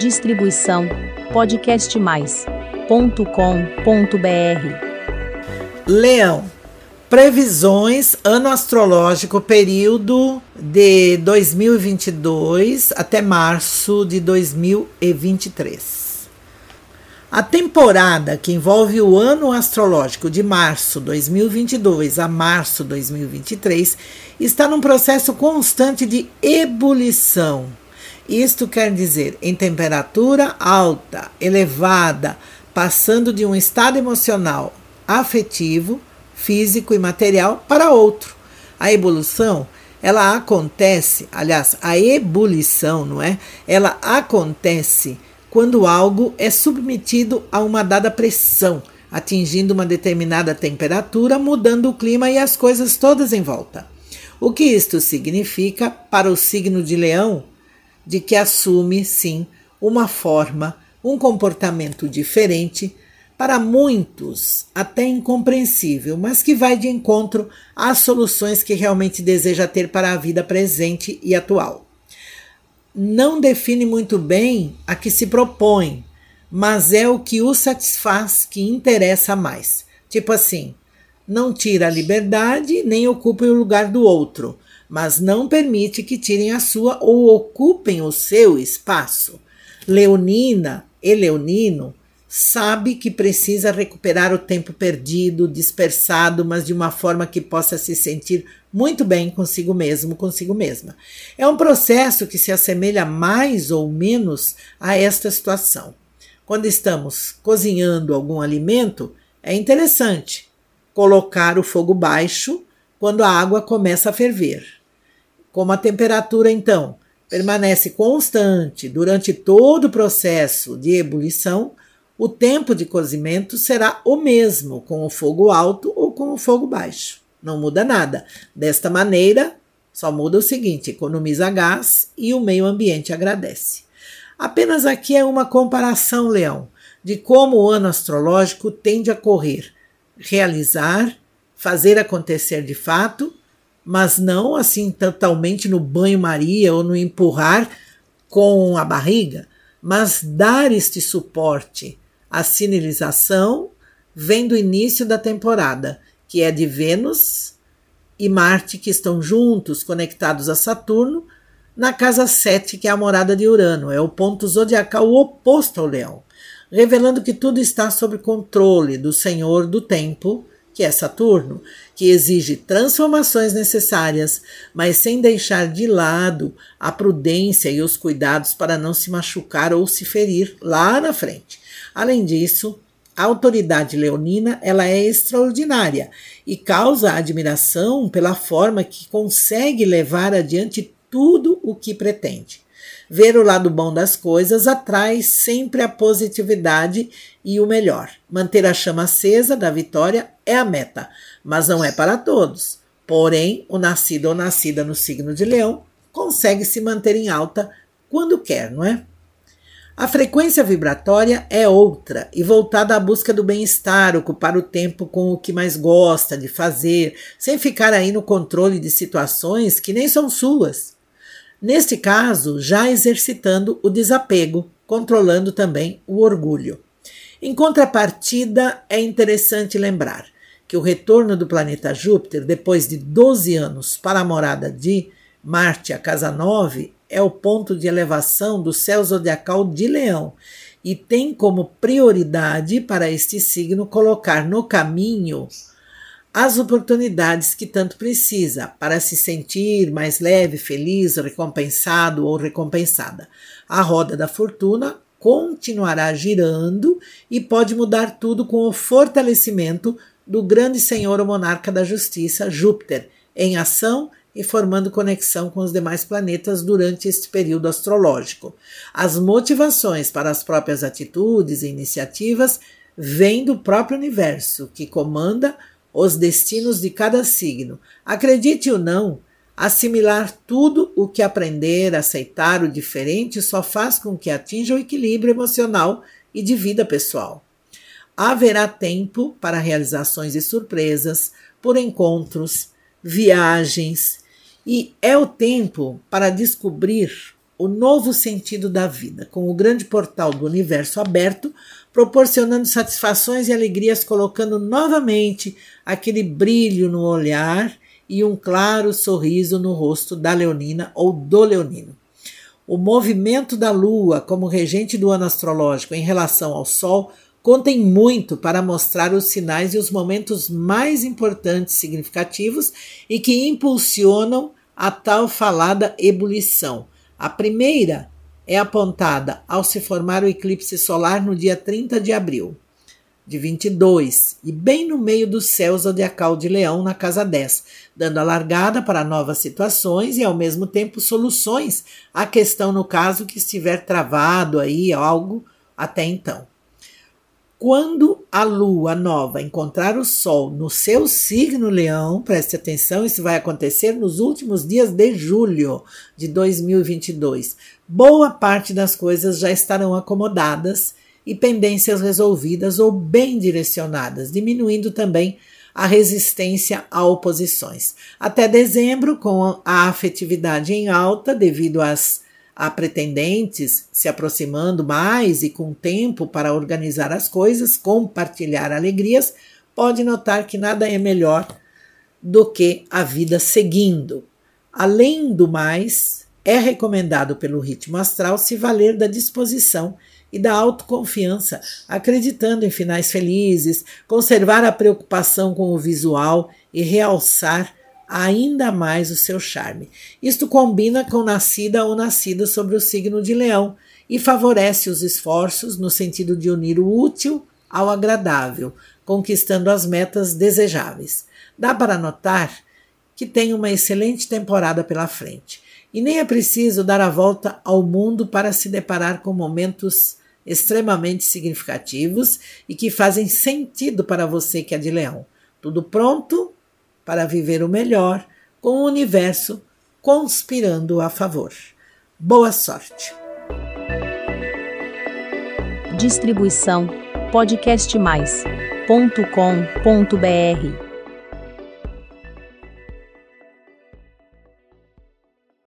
Distribuição podcastmais.com.br. Leão. Previsões ano astrológico período de 2022 até março de 2023. A temporada que envolve o ano astrológico de março 2022 a março 2023 está num processo constante de ebulição. Isto quer dizer em temperatura alta, elevada, passando de um estado emocional, afetivo, físico e material para outro. A evolução, ela acontece, aliás, a ebulição, não é? Ela acontece quando algo é submetido a uma dada pressão, atingindo uma determinada temperatura, mudando o clima e as coisas todas em volta. O que isto significa para o signo de Leão? De que assume, sim, uma forma, um comportamento diferente, para muitos até incompreensível, mas que vai de encontro às soluções que realmente deseja ter para a vida presente e atual não define muito bem a que se propõe, mas é o que o satisfaz que interessa mais. Tipo assim, não tira a liberdade nem ocupa o lugar do outro, mas não permite que tirem a sua ou ocupem o seu espaço. Leonina e Leonino sabe que precisa recuperar o tempo perdido, dispersado, mas de uma forma que possa se sentir muito bem consigo mesmo, consigo mesma. É um processo que se assemelha mais ou menos a esta situação. Quando estamos cozinhando algum alimento, é interessante colocar o fogo baixo quando a água começa a ferver. Como a temperatura, então, permanece constante durante todo o processo de ebulição, o tempo de cozimento será o mesmo com o fogo alto ou com o fogo baixo. Não muda nada. Desta maneira, só muda o seguinte: economiza gás e o meio ambiente agradece. Apenas aqui é uma comparação, Leão, de como o ano astrológico tende a correr, realizar, fazer acontecer de fato, mas não assim totalmente no banho-maria ou no empurrar com a barriga, mas dar este suporte a sinalização vem do início da temporada, que é de Vênus e Marte, que estão juntos, conectados a Saturno, na casa 7, que é a morada de Urano, é o ponto zodiacal oposto ao Leão, revelando que tudo está sob controle do Senhor do Tempo, que é Saturno, que exige transformações necessárias, mas sem deixar de lado a prudência e os cuidados para não se machucar ou se ferir lá na frente. Além disso, a autoridade leonina ela é extraordinária e causa admiração pela forma que consegue levar adiante tudo o que pretende. Ver o lado bom das coisas atrai sempre a positividade e o melhor. Manter a chama acesa da vitória é a meta, mas não é para todos. Porém, o nascido ou nascida no signo de Leão consegue se manter em alta quando quer, não é? A frequência vibratória é outra e voltada à busca do bem-estar, ocupar o tempo com o que mais gosta de fazer, sem ficar aí no controle de situações que nem são suas. Neste caso, já exercitando o desapego, controlando também o orgulho. Em contrapartida, é interessante lembrar que o retorno do planeta Júpiter, depois de 12 anos para a morada de Marte, a casa 9, é o ponto de elevação do céu zodiacal de Leão e tem como prioridade para este signo colocar no caminho as oportunidades que tanto precisa para se sentir mais leve, feliz, recompensado ou recompensada. A roda da fortuna continuará girando e pode mudar tudo com o fortalecimento do grande senhor monarca da justiça, Júpiter, em ação e formando conexão com os demais planetas durante este período astrológico. As motivações para as próprias atitudes e iniciativas vêm do próprio universo, que comanda os destinos de cada signo. Acredite ou não, assimilar tudo o que aprender, aceitar o diferente só faz com que atinja o equilíbrio emocional e de vida pessoal. Haverá tempo para realizações e surpresas, por encontros, viagens, e é o tempo para descobrir o novo sentido da vida, com o grande portal do universo aberto, proporcionando satisfações e alegrias, colocando novamente aquele brilho no olhar e um claro sorriso no rosto da Leonina ou do Leonino. O movimento da Lua como regente do ano astrológico em relação ao Sol contem muito para mostrar os sinais e os momentos mais importantes, significativos e que impulsionam a tal falada ebulição. A primeira é apontada ao se formar o eclipse solar no dia 30 de abril de 22 e bem no meio do céu zodiacal de Leão na casa 10, dando a largada para novas situações e ao mesmo tempo soluções à questão no caso que estiver travado aí algo até então. Quando a lua nova encontrar o sol no seu signo leão, preste atenção, isso vai acontecer nos últimos dias de julho de 2022. Boa parte das coisas já estarão acomodadas e pendências resolvidas ou bem direcionadas, diminuindo também a resistência a oposições. Até dezembro, com a afetividade em alta devido às a pretendentes se aproximando mais e com tempo para organizar as coisas, compartilhar alegrias, pode notar que nada é melhor do que a vida seguindo. Além do mais, é recomendado pelo ritmo astral se valer da disposição e da autoconfiança, acreditando em finais felizes, conservar a preocupação com o visual e realçar ainda mais o seu charme. Isto combina com nascida ou nascido sobre o signo de Leão e favorece os esforços no sentido de unir o útil ao agradável, conquistando as metas desejáveis. Dá para notar que tem uma excelente temporada pela frente. E nem é preciso dar a volta ao mundo para se deparar com momentos extremamente significativos e que fazem sentido para você que é de leão. Tudo pronto para viver o melhor com o universo conspirando a favor. Boa sorte. Distribuição podcastmais.com.br